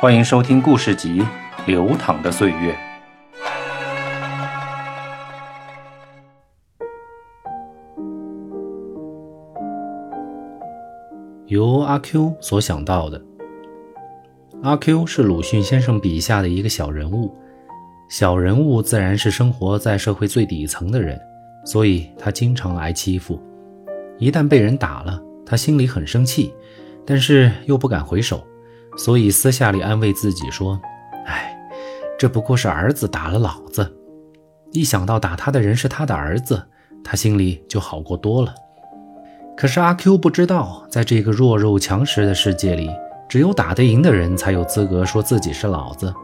欢迎收听故事集《流淌的岁月》，由阿 Q 所想到的。阿 Q 是鲁迅先生笔下的一个小人物，小人物自然是生活在社会最底层的人，所以他经常挨欺负。一旦被人打了，他心里很生气，但是又不敢回手。所以私下里安慰自己说：“哎，这不过是儿子打了老子。一想到打他的人是他的儿子，他心里就好过多了。可是阿 Q 不知道，在这个弱肉强食的世界里，只有打得赢的人才有资格说自己是老子，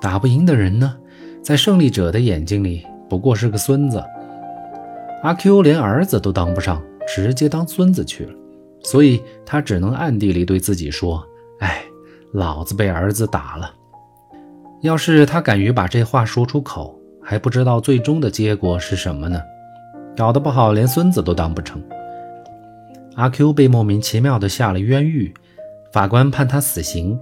打不赢的人呢，在胜利者的眼睛里不过是个孙子。阿 Q 连儿子都当不上，直接当孙子去了，所以他只能暗地里对自己说：‘。’”老子被儿子打了，要是他敢于把这话说出口，还不知道最终的结果是什么呢？搞得不好连孙子都当不成。阿 Q 被莫名其妙的下了冤狱，法官判他死刑，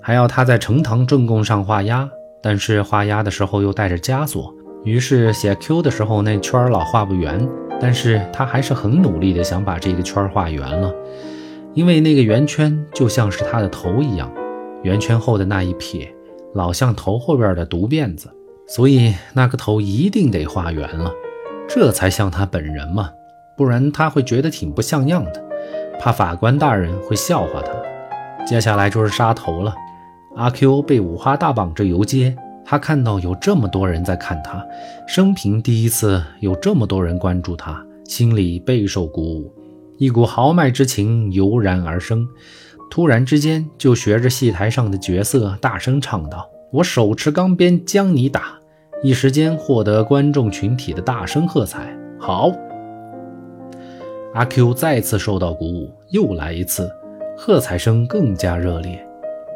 还要他在呈堂证供上画押，但是画押的时候又带着枷锁，于是写 Q 的时候那圈老画不圆，但是他还是很努力的想把这个圈画圆了，因为那个圆圈就像是他的头一样。圆圈后的那一撇，老像头后边的独辫子，所以那个头一定得画圆了，这才像他本人嘛，不然他会觉得挺不像样的，怕法官大人会笑话他。接下来就是杀头了，阿 Q 被五花大绑着游街，他看到有这么多人在看他，生平第一次有这么多人关注他，心里备受鼓舞，一股豪迈之情油然而生。突然之间，就学着戏台上的角色大声唱道：“我手持钢鞭将你打！”一时间获得观众群体的大声喝彩。好，阿 Q 再次受到鼓舞，又来一次，喝彩声更加热烈。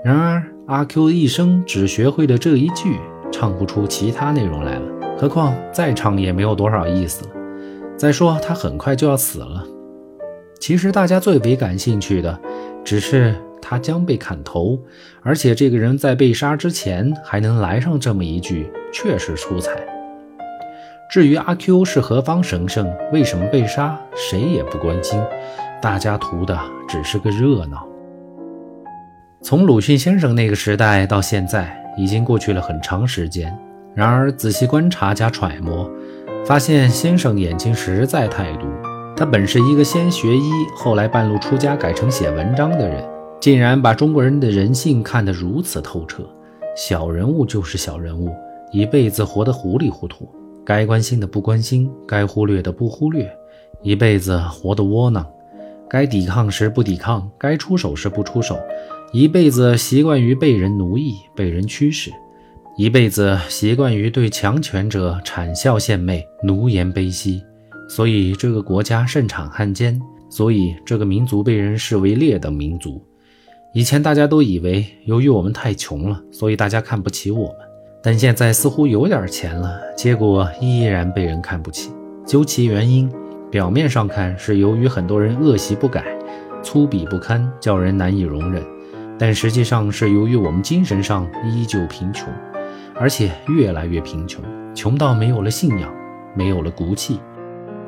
然而，阿 Q 一生只学会了这一句，唱不出其他内容来了。何况再唱也没有多少意思了。再说，他很快就要死了。其实，大家最为感兴趣的。只是他将被砍头，而且这个人在被杀之前还能来上这么一句，确实出彩。至于阿 Q 是何方神圣，为什么被杀，谁也不关心，大家图的只是个热闹。从鲁迅先生那个时代到现在，已经过去了很长时间。然而仔细观察加揣摩，发现先生眼睛实在太毒。他本是一个先学医，后来半路出家改成写文章的人，竟然把中国人的人性看得如此透彻。小人物就是小人物，一辈子活得糊里糊涂，该关心的不关心，该忽略的不忽略，一辈子活得窝囊，该抵抗时不抵抗，该出手时不出手，一辈子习惯于被人奴役、被人驱使，一辈子习惯于对强权者谄笑献媚、奴颜卑膝。所以这个国家盛产汉奸，所以这个民族被人视为劣等民族。以前大家都以为，由于我们太穷了，所以大家看不起我们。但现在似乎有点钱了，结果依然被人看不起。究其原因，表面上看是由于很多人恶习不改，粗鄙不堪，叫人难以容忍；但实际上是由于我们精神上依旧贫穷，而且越来越贫穷，穷到没有了信仰，没有了骨气。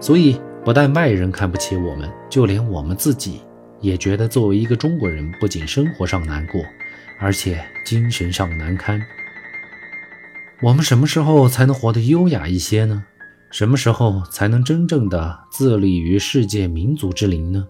所以，不但外人看不起我们，就连我们自己也觉得，作为一个中国人，不仅生活上难过，而且精神上难堪。我们什么时候才能活得优雅一些呢？什么时候才能真正的自立于世界民族之林呢？